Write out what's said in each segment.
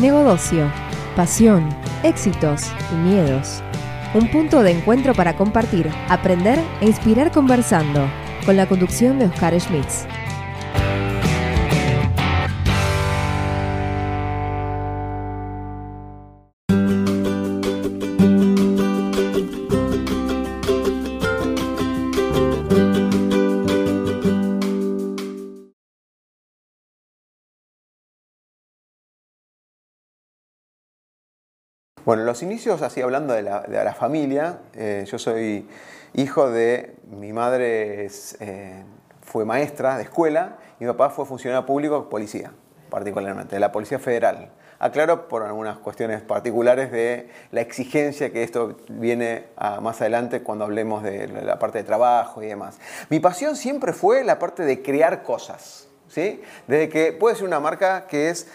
Negocio, pasión, éxitos y miedos. Un punto de encuentro para compartir, aprender e inspirar conversando, con la conducción de Oscar Schmitz. Bueno, los inicios, así hablando de la, familia, eh, yo soy hijo de, mi madre eh, fue maestra de escuela y mi papá fue funcionario público, policía, particularmente, de la Policía Federal. Aclaro por algunas cuestiones particulares de la exigencia que esto viene más adelante cuando hablemos de la parte de trabajo y demás. Mi pasión siempre fue la parte de crear cosas. ¿sí? Desde que puede ser una marca que es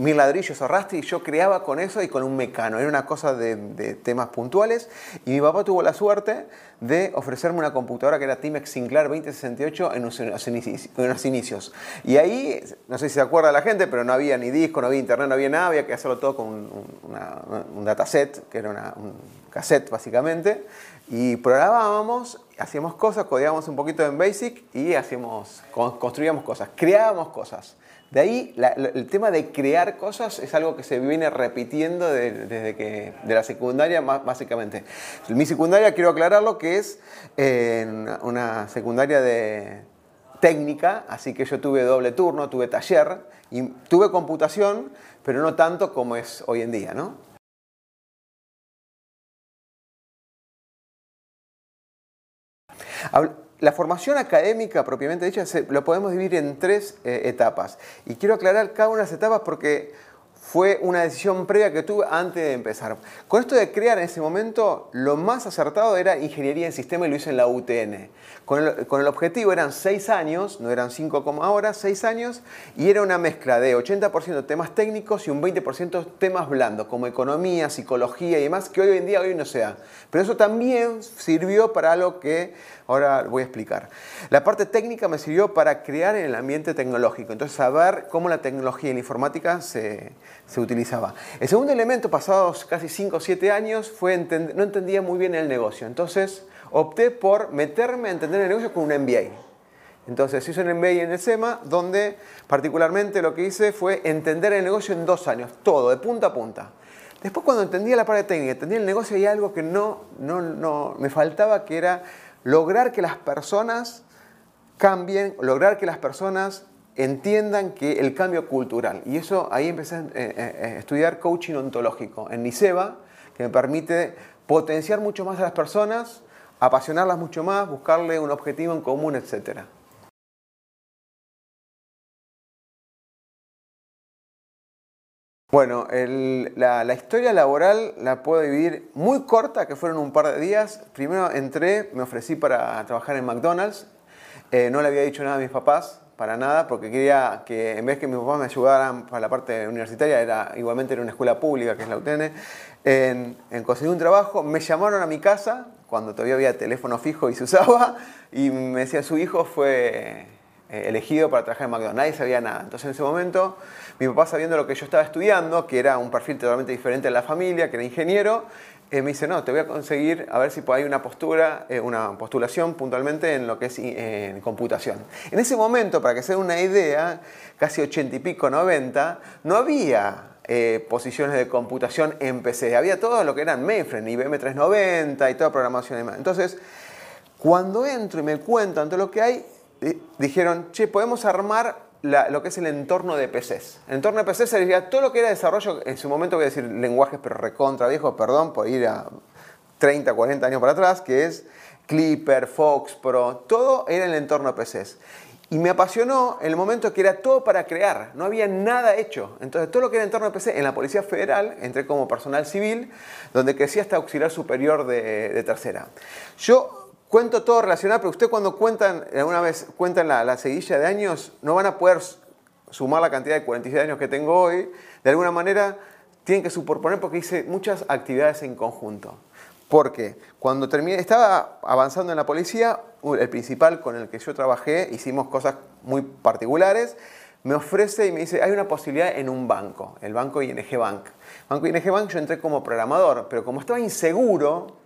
mil ladrillos arrastre y yo creaba con eso y con un mecano. Era una cosa de, temas puntuales y mi papá tuvo la suerte de ofrecerme una computadora que era Timex Sinclair 2068 en unos, inicios. Y ahí, no sé si se acuerda la gente, pero no había ni disco, no había internet, no había nada, había que hacerlo todo con un, dataset, que era un cassette básicamente, y programábamos, hacíamos cosas, codiábamos un poquito en Basic y hacíamos, construíamos cosas, creábamos cosas. De ahí el tema de crear cosas es algo que se viene repitiendo desde que de la secundaria básicamente. Mi secundaria quiero aclararlo que es una secundaria de técnica, así que yo tuve doble turno, tuve taller y tuve computación, pero no tanto como es hoy en día, ¿no? La formación académica propiamente dicha lo podemos dividir en tres eh, etapas. Y quiero aclarar cada una de las etapas porque fue una decisión previa que tuve antes de empezar. Con esto de crear en ese momento, lo más acertado era ingeniería en sistema y lo hice en la UTN. Con el, objetivo eran seis años, no eran cinco como ahora, seis años, y era una mezcla de 80% temas técnicos y un 20% temas blandos, como economía, psicología y demás, que hoy en día hoy no sea. Pero eso también sirvió para algo que ahora voy a explicar. La parte técnica me sirvió para crear en el ambiente tecnológico, entonces saber cómo la tecnología y la informática se, se utilizaba. El segundo elemento, pasados casi 5 o 7 años, fue no entendía muy bien el negocio. Entonces opté por meterme a entender el negocio con un MBA. Entonces hice un MBA en el SEMA, donde particularmente lo que hice fue entender el negocio en dos años, todo, de punta a punta. Después cuando entendía la parte técnica, entendía el negocio, hay algo que no, no, no me faltaba, que era lograr que las personas cambien, lograr que las personas entiendan que el cambio cultural. Y eso ahí empecé a, eh, eh, estudiar coaching ontológico en Niseba, que me permite potenciar mucho más a las personas, apasionarlas mucho más, buscarle un objetivo en común, etc. Bueno, la, la, historia laboral la puedo dividir muy corta, que fueron un par de días. Primero entré, me ofrecí para trabajar en McDonald's. Eh, no le había dicho nada a mis papás, para nada, porque quería que en vez que mis papás me ayudaran para la parte universitaria, era igualmente en una escuela pública, que es la UTN, en, conseguir un trabajo. Me llamaron a mi casa, cuando todavía había teléfono fijo y se usaba, y me decía, su hijo fue eh, elegido para trabajar en McDonald's. Nadie sabía nada. Entonces en ese momento, mi papá sabiendo lo que yo estaba estudiando, que era un perfil totalmente diferente en la familia, que era ingeniero, eh, me dice, no, te voy a conseguir a ver si hay una postura, eh, una postulación puntualmente en lo que es en computación. En ese momento, para que se den una idea, casi 80 y pico, 90, no había eh, posiciones de computación en PC, había todo lo que eran mainframe, IBM 390 y toda programación y demás. Entonces, cuando entro y me cuentan todo lo que hay, dijeron, che, podemos armar lo que es el entorno de PCs. El entorno de PCs sería todo lo que era desarrollo, en su momento voy a decir lenguajes, pero recontra viejos, perdón, por ir a 30, 40 años para atrás, que es Clipper, Fox Pro, todo era el entorno de PCs. Y me apasionó el momento que era todo para crear, no había nada hecho. Entonces todo lo que era entorno de PC en la Policía Federal, entré como personal civil, donde crecí hasta auxiliar superior de, de tercera. Yo Cuento todo relacionado, pero usted cuando cuentan, alguna vez cuentan la, la seguilla de años, no van a poder sumar la cantidad de 46 años que tengo hoy. De alguna manera tienen que superponer porque hice muchas actividades en conjunto. Porque cuando terminé, estaba avanzando en la policía, el principal con el que yo trabajé, hicimos cosas muy particulares, me ofrece y me dice, hay una posibilidad en un banco, el banco ING Bank. Banco ING Bank yo entré como programador, pero como estaba inseguro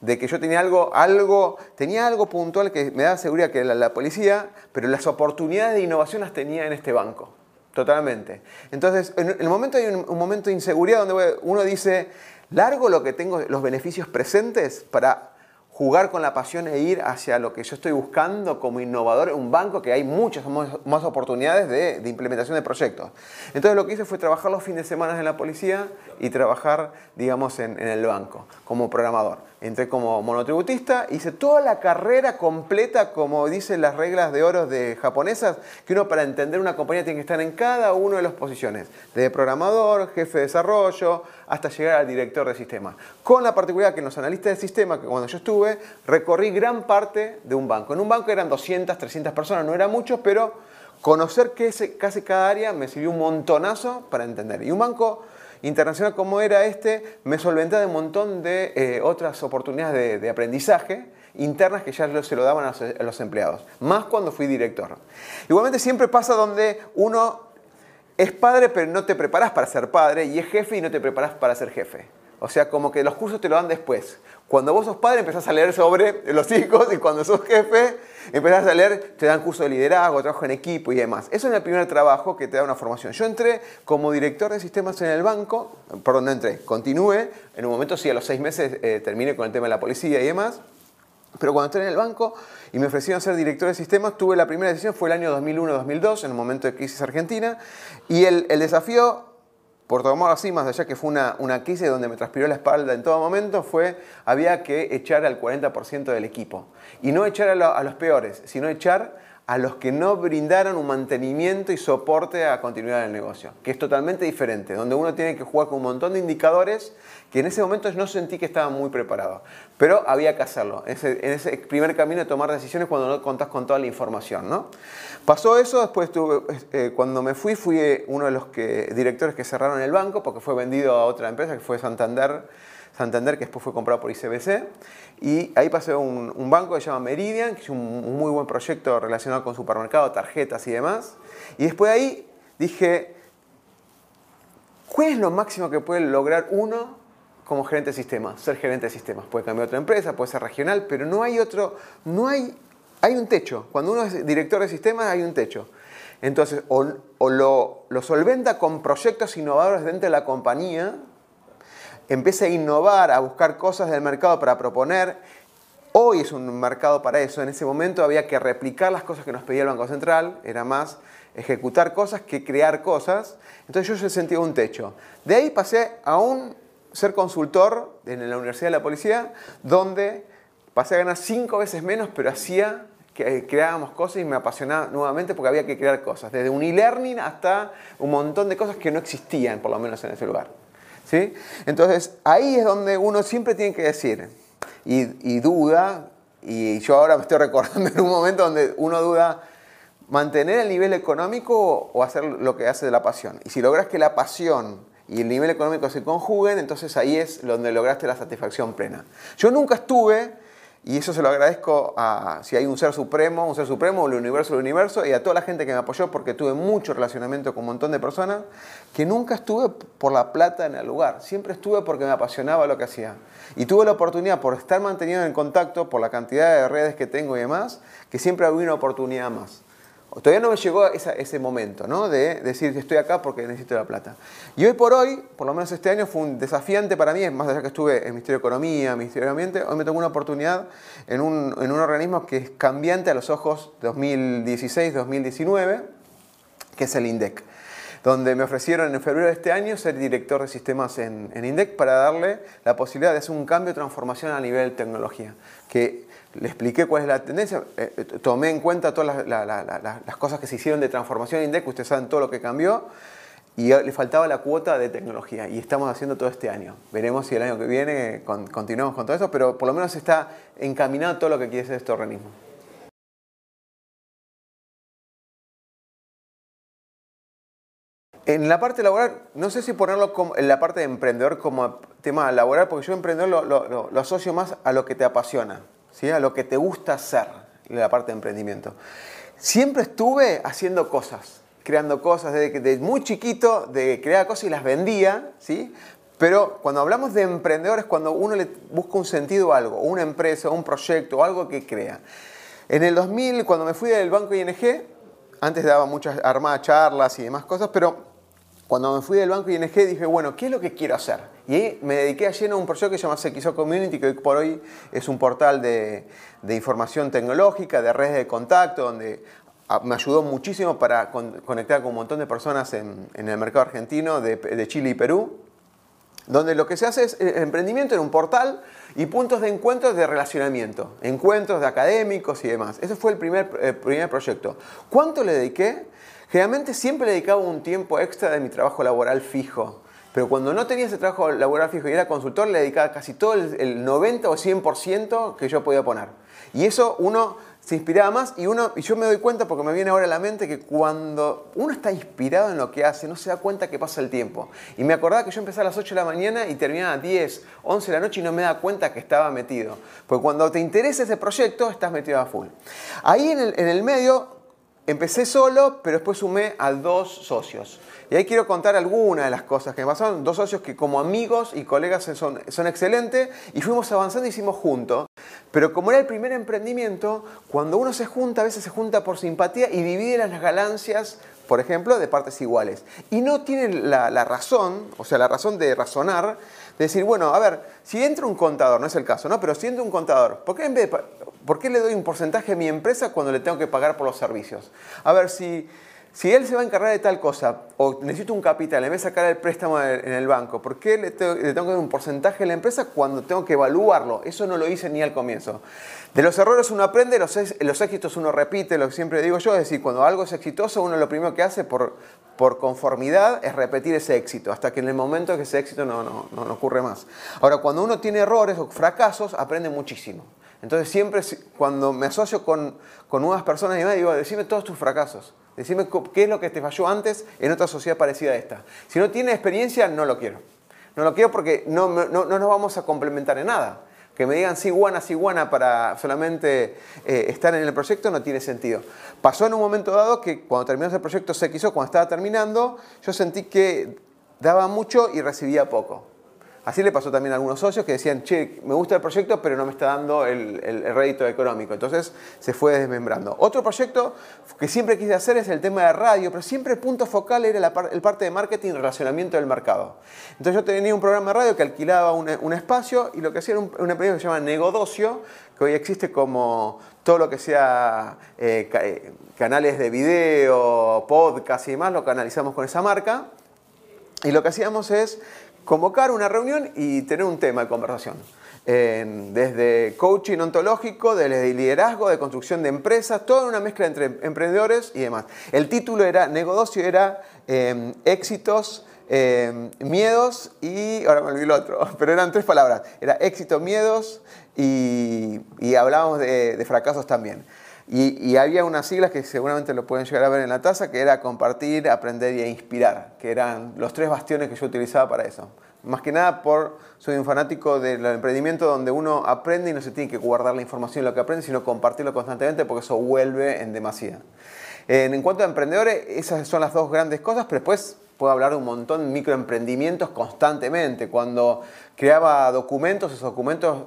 de que yo tenía algo, algo, tenía algo puntual que me daba seguridad que era la, policía, pero las oportunidades de innovación las tenía en este banco. Totalmente. Entonces, en el momento hay un, momento de inseguridad donde uno dice, largo lo que tengo, los beneficios presentes para jugar con la pasión e ir hacia lo que yo estoy buscando como innovador en un banco que hay muchas más oportunidades de, implementación de proyectos. Entonces lo que hice fue trabajar los fines de semana en la policía y trabajar, digamos, en el banco como programador. Entré como monotributista, hice toda la carrera completa, como dicen las reglas de oro de japonesas, que uno para entender una compañía tiene que estar en cada una de las posiciones, desde programador, jefe de desarrollo, hasta llegar al director de sistema. Con la particularidad que en los analistas de sistema, que cuando yo estuve, recorrí gran parte de un banco. En un banco eran 200, 300 personas, no era mucho, pero conocer casi cada área me sirvió un montonazo para entender. Y un banco internacional como era este, me solventaba de un montón de eh, otras oportunidades de, aprendizaje internas que ya se lo daban a los, empleados, más cuando fui director. Igualmente siempre pasa donde uno es padre pero no te preparas para ser padre y es jefe y no te preparas para ser jefe. O sea, como que los cursos te lo dan después. Cuando vos sos padre empezás a leer sobre los hijos y cuando sos jefe empezás a leer, te dan curso de liderazgo, trabajo en equipo y demás. Eso es el primer trabajo que te da una formación. Yo entré como director de sistemas en el banco, perdón, no entré, continué, en un momento sí, a los seis meses eh, terminé con el tema de la policía y demás, pero cuando entré en el banco y me ofrecieron ser director de sistemas, tuve la primera decisión, fue el año 2001-2002, en el momento de crisis argentina, y el, el desafío por tomar así, más allá que fue una, una crisis donde me transpiró la espalda en todo momento, fue había que echar al 40% del equipo. Y no echar a, a, los peores, sino echar a los que no brindaron un mantenimiento y soporte a continuidad del negocio, que es totalmente diferente, donde uno tiene que jugar con un montón de indicadores que en ese momento no sentí que estaba muy preparado, pero había que hacerlo, en ese, primer camino de tomar decisiones cuando no contás con toda la información. ¿no? Pasó eso, después tuve, eh, cuando me fui, fui uno de los directores que cerraron el banco, porque fue vendido a otra empresa, que fue Santander, Santander, que después fue comprado por ICBC. Y ahí pasé a un, banco que se llama Meridian, que es un, muy buen proyecto relacionado con supermercado, tarjetas y demás. Y después de ahí dije, ¿cuál es lo máximo que puede lograr uno como gerente de sistemas? Ser gerente de sistemas. Puede cambiar otra empresa, puede ser regional, pero no hay otro, no hay hay un techo. Cuando uno es director de sistemas hay un techo. Entonces, o, lo, solventa con proyectos innovadores dentro de la compañía, empieza a innovar, a buscar cosas del mercado para proponer. Hoy es un mercado para eso. En ese momento había que replicar las cosas que nos pedía el Banco Central. Era más ejecutar cosas que crear cosas. Entonces yo sentía un techo. De ahí pasé a un ser consultor en la Universidad de la Policía, donde pasé a ganar cinco veces menos, pero hacía que creábamos cosas y me apasionaba nuevamente porque había que crear cosas, desde un e-learning hasta un montón de cosas que no existían, por lo menos en ese lugar. Entonces, ahí es donde uno siempre tiene que decir, y, duda, y yo ahora me estoy recordando en un momento donde uno duda, mantener el nivel económico o hacer lo que hace de la pasión. Y si logras que la pasión y el nivel económico se conjuguen, entonces ahí es donde lograste la satisfacción plena. Yo nunca estuve y eso se lo agradezco a si hay un ser supremo, un ser supremo, el universo, el universo, y a toda la gente que me apoyó porque tuve mucho relacionamiento con un montón de personas, que nunca estuve por la plata en el lugar, siempre estuve porque me apasionaba lo que hacía. Y tuve la oportunidad, por estar mantenido en contacto, por la cantidad de redes que tengo y demás, que siempre había una oportunidad más. Todavía no me llegó ese momento, ¿no? De decir estoy acá porque necesito la plata. Y hoy por hoy, por lo menos este año, fue un desafiante para mí, más allá que estuve en Ministerio de Economía, Ministerio de Ambiente, hoy me tengo una oportunidad en un, en un organismo que es cambiante a los ojos 2016-2019, que es el INDEC donde me ofrecieron en febrero de este año ser director de sistemas en, en, INDEC para darle la posibilidad de hacer un cambio de transformación a nivel tecnología, que le expliqué cuál es la tendencia, eh, eh, tomé en cuenta todas las, cosas que se hicieron de transformación INDEC, ustedes saben todo lo que cambió, y le faltaba la cuota de tecnología, y estamos haciendo todo este año. Veremos si el año que viene continuamos con todo eso, pero por lo menos está encaminado todo lo que quiere ser este organismo. En la parte laboral, no sé si ponerlo como, en la parte de emprendedor como tema laboral, porque yo emprendedor lo asocio más a lo que te apasiona a lo que te gusta hacer, la parte de emprendimiento. Siempre estuve haciendo cosas creando cosas, desde, muy chiquito, de crear cosas y las vendía, ¿sí? Pero cuando hablamos de emprendedores, cuando uno le busca un sentido a algo, una empresa, un proyecto, algo que crea. En el 2000, cuando me fui del banco ING, antes daba muchas armadas charlas y demás cosas, pero cuando me fui del banco ING dije, bueno, ¿qué es lo que quiero hacer? Y me dediqué a lleno a un proyecto que se llama CXO Community, que hoy por hoy es un portal de, información tecnológica, de redes de contacto, donde me ayudó muchísimo para conectar con un montón de personas en, el mercado argentino, de, Chile y Perú, donde lo que se hace es eh, emprendimiento en un portal y puntos de encuentro de relacionamiento, encuentros de académicos y demás. Ese fue el primer, el primer proyecto. ¿Cuánto le dediqué? Generalmente siempre le dedicaba un tiempo extra de mi trabajo laboral fijo. Pero cuando no tenía ese trabajo laboral fijo y era consultor, le dedicaba casi todo el, 90 o 100% que yo podía poner. Y eso uno se inspiraba más y, uno, y yo me doy cuenta porque me viene ahora a la mente que cuando uno está inspirado en lo que hace, no se da cuenta que pasa el tiempo. Y me acordaba que yo empezaba a las 8 de la mañana y terminaba a 10, 11 de la noche y no me da cuenta que estaba metido. Porque cuando te interesa ese proyecto, estás metido a full. Ahí en el, en el medio Empecé solo, pero después sumé a dos socios. Y ahí quiero contar algunas de las cosas que me pasaron. Dos socios que como amigos y colegas son, son excelentes y fuimos avanzando y hicimos juntos. Pero como era el primer emprendimiento, cuando uno se junta, a veces se junta por simpatía y divide las ganancias, por ejemplo, de partes iguales. Y no tiene la, razón, o sea, la razón de razonar, decir, bueno, a ver, si entra un contador, no es el caso, ¿no? Pero si entra un contador, ¿por qué en vez de ¿Por qué le doy un porcentaje a mi empresa cuando le tengo que pagar por los servicios? A ver, si, si él se va a encargar de tal cosa o necesito un capital, en vez de sacar el préstamo en el banco, ¿por qué le tengo, que dar un porcentaje a la empresa cuando tengo que evaluarlo? Eso no lo hice ni al comienzo. De los errores uno aprende, los, éxitos uno repite, lo que siempre digo yo, es decir, cuando algo es exitoso, uno lo primero que hace por, por conformidad es repetir ese éxito, hasta que en el momento que ese éxito no, no, no ocurre más. Ahora, cuando uno tiene errores o fracasos, aprende muchísimo. Entonces siempre cuando me asocio con, nuevas personas y me digo, decime todos tus fracasos. Decime qué es lo que te falló antes en otra sociedad parecida a esta. Si no tiene experiencia, no lo quiero. No lo quiero porque no, nos vamos a complementar en nada. Que me digan sí, guana, sí, guana para solamente eh, estar en el proyecto no tiene sentido. Pasó en un momento dado que cuando terminó el proyecto se quiso, cuando estaba terminando, yo sentí que daba mucho y recibía poco. Así le pasó también a algunos socios que decían, che, me gusta el proyecto, pero no me está dando el, rédito económico. Entonces se fue desmembrando. Otro proyecto que siempre quise hacer es el tema de radio, pero siempre el punto focal era la el parte de marketing y relacionamiento del mercado. Entonces yo tenía un programa de radio que alquilaba un, espacio y lo que hacía era un, una empresa que se llama Negodocio, que hoy existe como todo lo que sea eh, eh, canales de video, podcast y demás, lo canalizamos con esa marca. Y lo que hacíamos es convocar una reunión y tener un tema de conversación. desde coaching ontológico, desde liderazgo, de construcción de empresas, toda una mezcla entre emprendedores y demás. El título era, negocio era em, éxitos, em, miedos y, ahora me olvidé el otro, pero eran tres palabras. Era éxito, miedos y, hablábamos de fracasos también. Y, había unas siglas que seguramente lo pueden llegar a ver en la taza, que era compartir, aprender y inspirar, que eran los tres bastiones que yo utilizaba para eso. Más que nada por, soy un fanático del emprendimiento donde uno aprende y no se tiene que guardar la información lo que aprende, sino compartirlo constantemente porque eso vuelve en demasía. En, cuanto a emprendedores, esas son las dos grandes cosas, pero después puedo hablar de un montón de microemprendimientos constantemente. Cuando creaba documentos, esos documentos,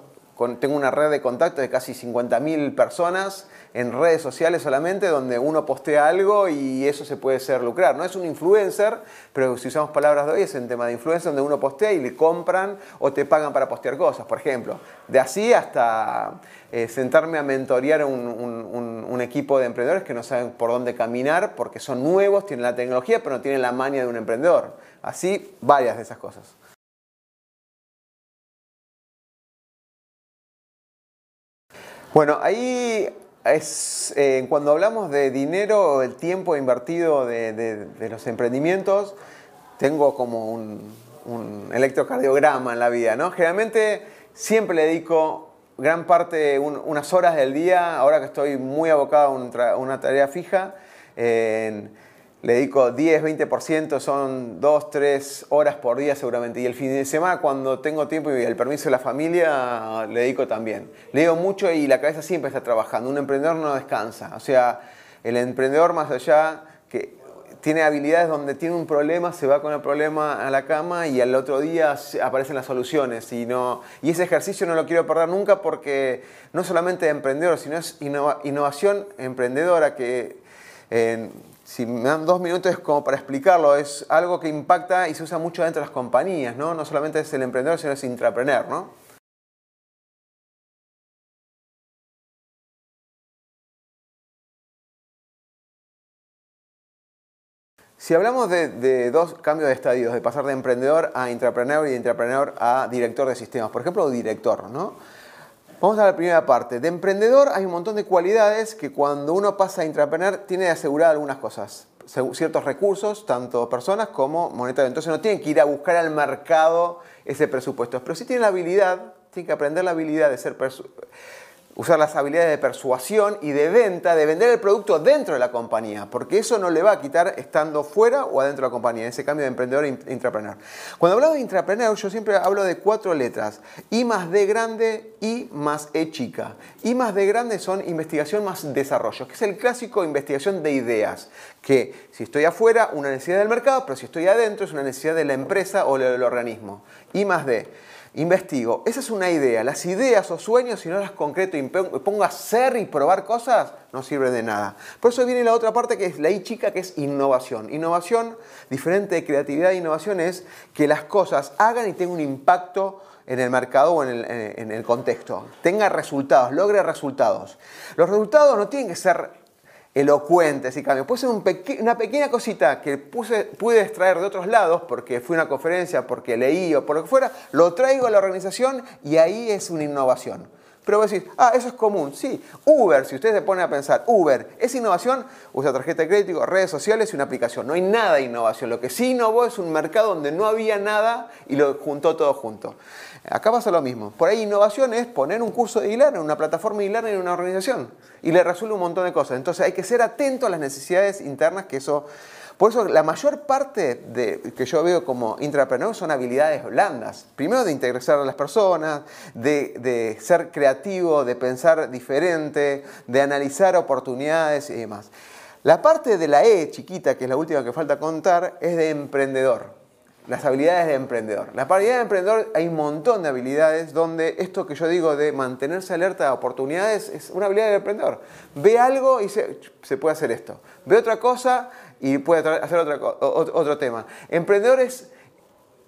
tengo una red de contacto de casi 50.000 personas en redes sociales solamente donde uno postea algo y eso se puede ser lucrar. No es un influencer, pero si usamos palabras de hoy es un tema de influencer donde uno postea y le compran o te pagan para postear cosas, por ejemplo. De así hasta eh, sentarme a mentorear un, un, equipo de emprendedores que no saben por dónde caminar porque son nuevos, tienen la tecnología, pero no tienen la maña de un emprendedor. Así, varias de esas cosas. Bueno, ahí es, eh, cuando hablamos de dinero, el tiempo invertido de, los emprendimientos, tengo como un, electrocardiograma en la vida, ¿no? Generalmente siempre dedico gran parte, unas horas del día, ahora que estoy muy abocado a una tarea fija, le dedico 10, 20%, son 2, 3 horas por día seguramente. Y el fin de semana, cuando tengo tiempo y el permiso de la familia, le dedico también. Leo mucho y la cabeza siempre está trabajando. Un emprendedor no descansa. O sea, el emprendedor más allá que tiene habilidades donde tiene un problema, se va con el problema a la cama y al otro día aparecen las soluciones. Y, no, y ese ejercicio no lo quiero perder nunca porque no solamente es emprendedor, sino es innovación emprendedora que si me dan dos minutos como para explicarlo, es algo que impacta y se usa mucho dentro de las compañías, ¿no? No solamente es el emprendedor, sino es intrapreneur, ¿no? Si hablamos de, dos cambios de estadios, de pasar de emprendedor a intrapreneur y de intrapreneur a director de sistemas, por ejemplo, director, ¿no? Vamos a la primera parte. De emprendedor hay un montón de cualidades que cuando uno pasa a intrapreneur tiene que asegurar algunas cosas, ciertos recursos, tanto personas como monetarios. Entonces no tiene que ir a buscar al mercado ese presupuesto, pero sí tiene la habilidad, tiene que aprender la habilidad de ser usar las habilidades de persuasión y de venta, de vender el producto dentro de la compañía, porque eso no le va a quitar estando fuera o adentro de la compañía, ese cambio de emprendedor e intrapreneur. Cuando hablo de intrapreneur, yo siempre hablo de cuatro letras, I más D grande, I más E chica. I más D grande son investigación más desarrollo, que es el clásico investigación de ideas, que si estoy afuera, una necesidad del mercado, pero si estoy adentro, es una necesidad de la empresa o del organismo. I más D investigo. Esa es una idea. Las ideas o sueños, si no las concreto y pongo a hacer y probar cosas, no sirven de nada. Por eso viene la otra parte que es la I chica, que es innovación. Innovación, diferente de creatividad e innovación, es que las cosas hagan y tengan un impacto en el mercado o en el, en el contexto. Tenga resultados, logre resultados. Los resultados no tienen que ser elocuentes y cambios. Puede ser una pequeña cosita que pude extraer de otros lados porque fui a una conferencia, porque leí o por lo que fuera, lo traigo a la organización y ahí es una innovación. Pero vos decís, ah, eso es común. Sí, Uber, si ustedes se ponen a pensar, Uber, ¿es innovación? Usa tarjeta de crédito, redes sociales y una aplicación. No hay nada de innovación. Lo que sí innovó es un mercado donde no había nada y lo juntó todo junto. Acá pasa lo mismo. Por ahí innovación es poner un curso de e-learning, una plataforma de e-learning en una organización y le resuelve un montón de cosas. Entonces hay que ser atento a las necesidades internas que eso... Por eso la mayor parte de, que yo veo como intrapreneur son habilidades blandas. Primero de interesar a las personas, de, de ser creativo, de pensar diferente, de analizar oportunidades y demás. La parte de la E chiquita, que es la última que falta contar, es de emprendedor las habilidades de emprendedor. La habilidad de emprendedor hay un montón de habilidades donde esto que yo digo de mantenerse alerta a oportunidades es una habilidad de emprendedor. Ve algo y se, se puede hacer esto. Ve otra cosa y puede hacer otra, otro tema. Emprendedor es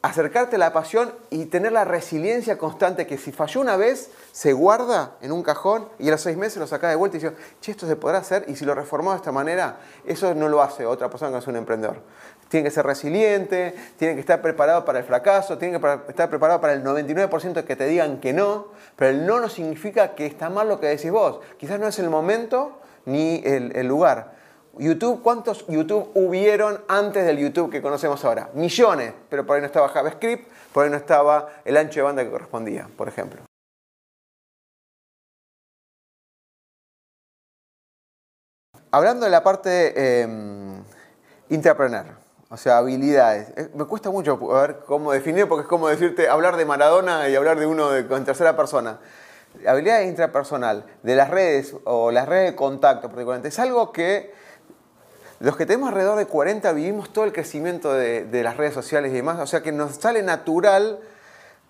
acercarte a la pasión y tener la resiliencia constante que si falló una vez, se guarda en un cajón y a los seis meses lo saca de vuelta y dice, che, esto se podrá hacer y si lo reformó de esta manera, eso no lo hace otra persona que es un emprendedor. Tiene que ser resiliente, tiene que estar preparado para el fracaso, tiene que estar preparado para el 99% de que te digan que no, pero el no no significa que está mal lo que decís vos. Quizás no es el momento ni el, lugar. YouTube, ¿cuántos YouTube hubieron antes del YouTube que conocemos ahora? Millones, pero por ahí no estaba JavaScript, por ahí no estaba el ancho de banda que correspondía, por ejemplo. Hablando de la parte eh, intrapreneur, o sea, habilidades. Eh, me cuesta mucho ver cómo definir, porque es como decirte, hablar de Maradona y hablar de uno de, en tercera persona. Habilidades intrapersonal, de las redes o las redes de contacto, particularmente, es algo que los que tenemos alrededor de 40 vivimos todo el crecimiento de, las redes sociales y demás, o sea que nos sale natural,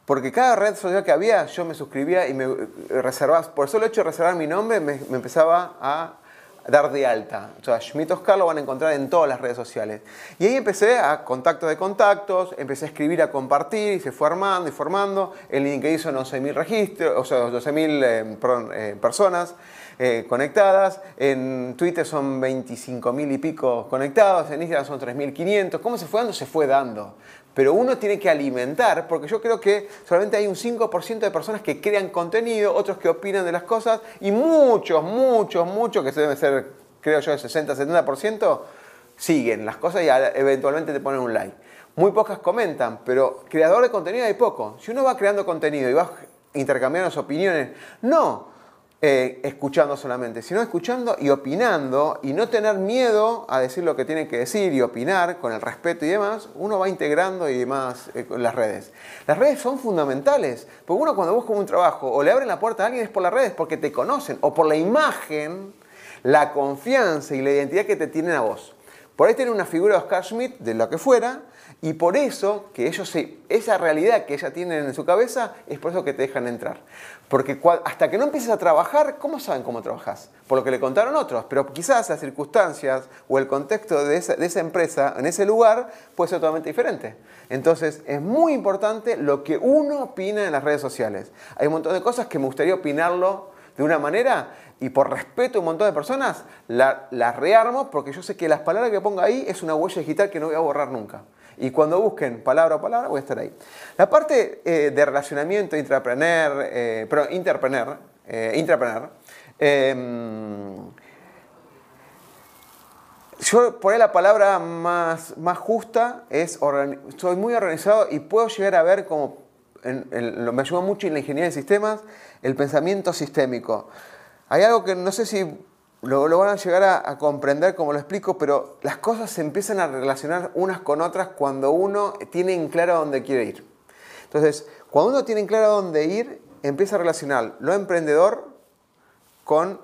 porque cada red social que había, yo me suscribía y me reservaba, por solo hecho de reservar mi nombre, me empezaba a dar de alta. O sea, Schmidt Oscar lo van a encontrar en todas las redes sociales. Y ahí empecé a contacto de contactos, empecé a escribir, a compartir, y se fue armando y formando. El LinkedIn son 11.000 registros, o sea, 12.000 eh, eh, personas eh, conectadas. En Twitter son 25.000 y pico conectados. En Instagram son 3.500. ¿Cómo se fue dando? Se fue dando. Pero uno tiene que alimentar, porque yo creo que solamente hay un 5% de personas que crean contenido, otros que opinan de las cosas, y muchos, muchos, muchos, que deben ser, creo yo, el 60-70%, siguen las cosas y eventualmente te ponen un like. Muy pocas comentan, pero creador de contenido hay poco. Si uno va creando contenido y va intercambiando opiniones, no, eh, escuchando solamente, sino escuchando y opinando y no tener miedo a decir lo que tiene que decir y opinar con el respeto y demás, uno va integrando y demás eh, las redes. Las redes son fundamentales, porque uno cuando busca un trabajo o le abren la puerta a alguien es por las redes, porque te conocen o por la imagen, la confianza y la identidad que te tienen a vos. Por ahí tiene una figura de Oscar Schmidt, de lo que fuera, y por eso que ellos se, esa realidad que ella tienen en su cabeza, es por eso que te dejan entrar. Porque hasta que no empieces a trabajar, ¿cómo saben cómo trabajas? Por lo que le contaron otros, pero quizás las circunstancias o el contexto de esa, de esa empresa en ese lugar puede ser totalmente diferente. Entonces es muy importante lo que uno opina en las redes sociales. Hay un montón de cosas que me gustaría opinarlo de una manera y por respeto a un montón de personas, las rearmo porque yo sé que las palabras que pongo ahí es una huella digital que no voy a borrar nunca. Y cuando busquen palabra a palabra, voy a estar ahí. La parte eh, de relacionamiento intrapreneur, eh, perdón, interpreneur, eh, em, yo por ahí la palabra más, más justa es, soy muy organizado y puedo llegar a ver como, me ayuda mucho en la ingeniería de sistemas, el pensamiento sistémico. Hay algo que no sé si lo, van a llegar a, comprender como lo explico, pero las cosas se empiezan a relacionar unas con otras cuando uno tiene en claro dónde quiere ir. Entonces, cuando uno tiene en claro dónde ir, empieza a relacionar lo emprendedor con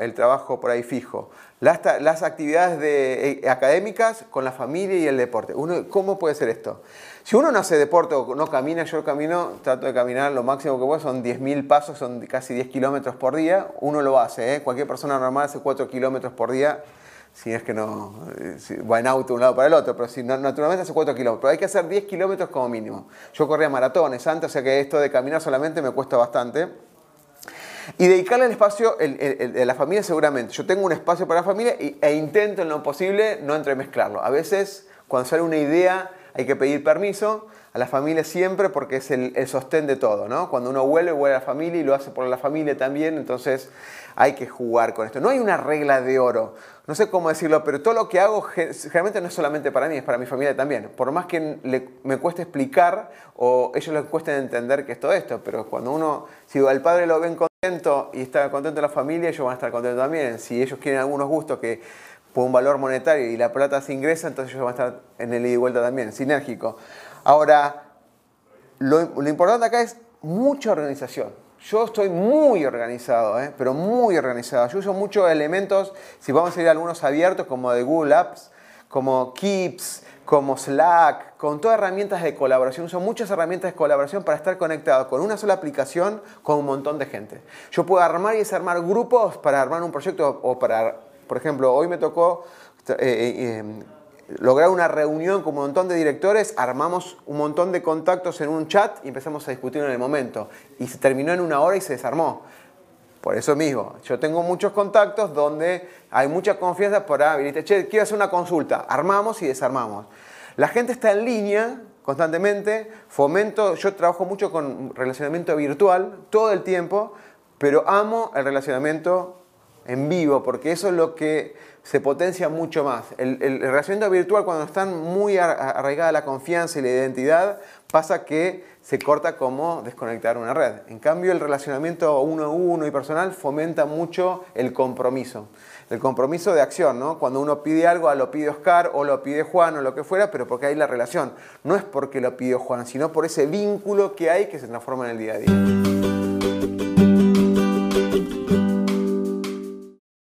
el trabajo por ahí fijo, las, actividades eh, académicas con la familia y el deporte. Uno, ¿Cómo puede ser esto? Si uno no hace deporte o no camina, yo camino, trato de caminar lo máximo que puedo, son 10.000 pasos, son casi 10 kilómetros por día. Uno lo hace, ¿eh? cualquier persona normal hace 4 kilómetros por día, si es que no eh, va en auto de un lado para el otro, pero si naturalmente hace 4 kilómetros. Pero hay que hacer 10 kilómetros como mínimo. Yo corría maratones antes, o sea que esto de caminar solamente me cuesta bastante. Y dedicarle el espacio de la familia seguramente. Yo tengo un espacio para la familia e intento en lo posible no entremezclarlo. A veces cuando sale una idea hay que pedir permiso a la familia siempre porque es el, sostén de todo, ¿no? Cuando uno vuelve, vuelve a la familia y lo hace por la familia también, entonces hay que jugar con esto. No hay una regla de oro, no sé cómo decirlo, pero todo lo que hago generalmente no es solamente para mí, es para mi familia también. Por más que me cueste explicar o ellos les cueste entender que es todo esto, pero cuando uno, si al padre lo ven contento y está contento la familia, ellos van a estar contentos también. Si ellos quieren algunos gustos que por un valor monetario y la plata se ingresa, entonces ellos van a estar en el ida y vuelta también, sinérgico. Ahora, lo, importante acá es mucha organización. Yo estoy muy organizado, ¿eh? pero muy organizado. Yo uso muchos elementos, si vamos a ir a algunos abiertos, como de Google Apps, como Keeps, como Slack, con todas herramientas de colaboración. Uso muchas herramientas de colaboración para estar conectado con una sola aplicación con un montón de gente. Yo puedo armar y desarmar grupos para armar un proyecto o para por ejemplo, hoy me tocó eh, eh, em, lograr una reunión con un montón de directores, armamos un montón de contactos en un chat y empezamos a discutir en el momento. Y se terminó en una hora y se desarmó. Por eso mismo, yo tengo muchos contactos donde hay mucha confianza para, viniste, che, quiero hacer una consulta, armamos y desarmamos. La gente está en línea constantemente, fomento, yo trabajo mucho con relacionamiento virtual todo el tiempo, pero amo el relacionamiento en vivo, porque eso es lo que se potencia mucho más. El, relacionamiento virtual, cuando están muy arraigada la confianza y la identidad, pasa que se corta como desconectar una red. En cambio, el relacionamiento uno a uno y personal fomenta mucho el compromiso. El compromiso de acción, ¿no? Cuando uno pide algo, lo pide Oscar o lo pide Juan o lo que fuera, pero porque hay la relación. No es porque lo pidió Juan, sino por ese vínculo que hay que se transforma en el día a día.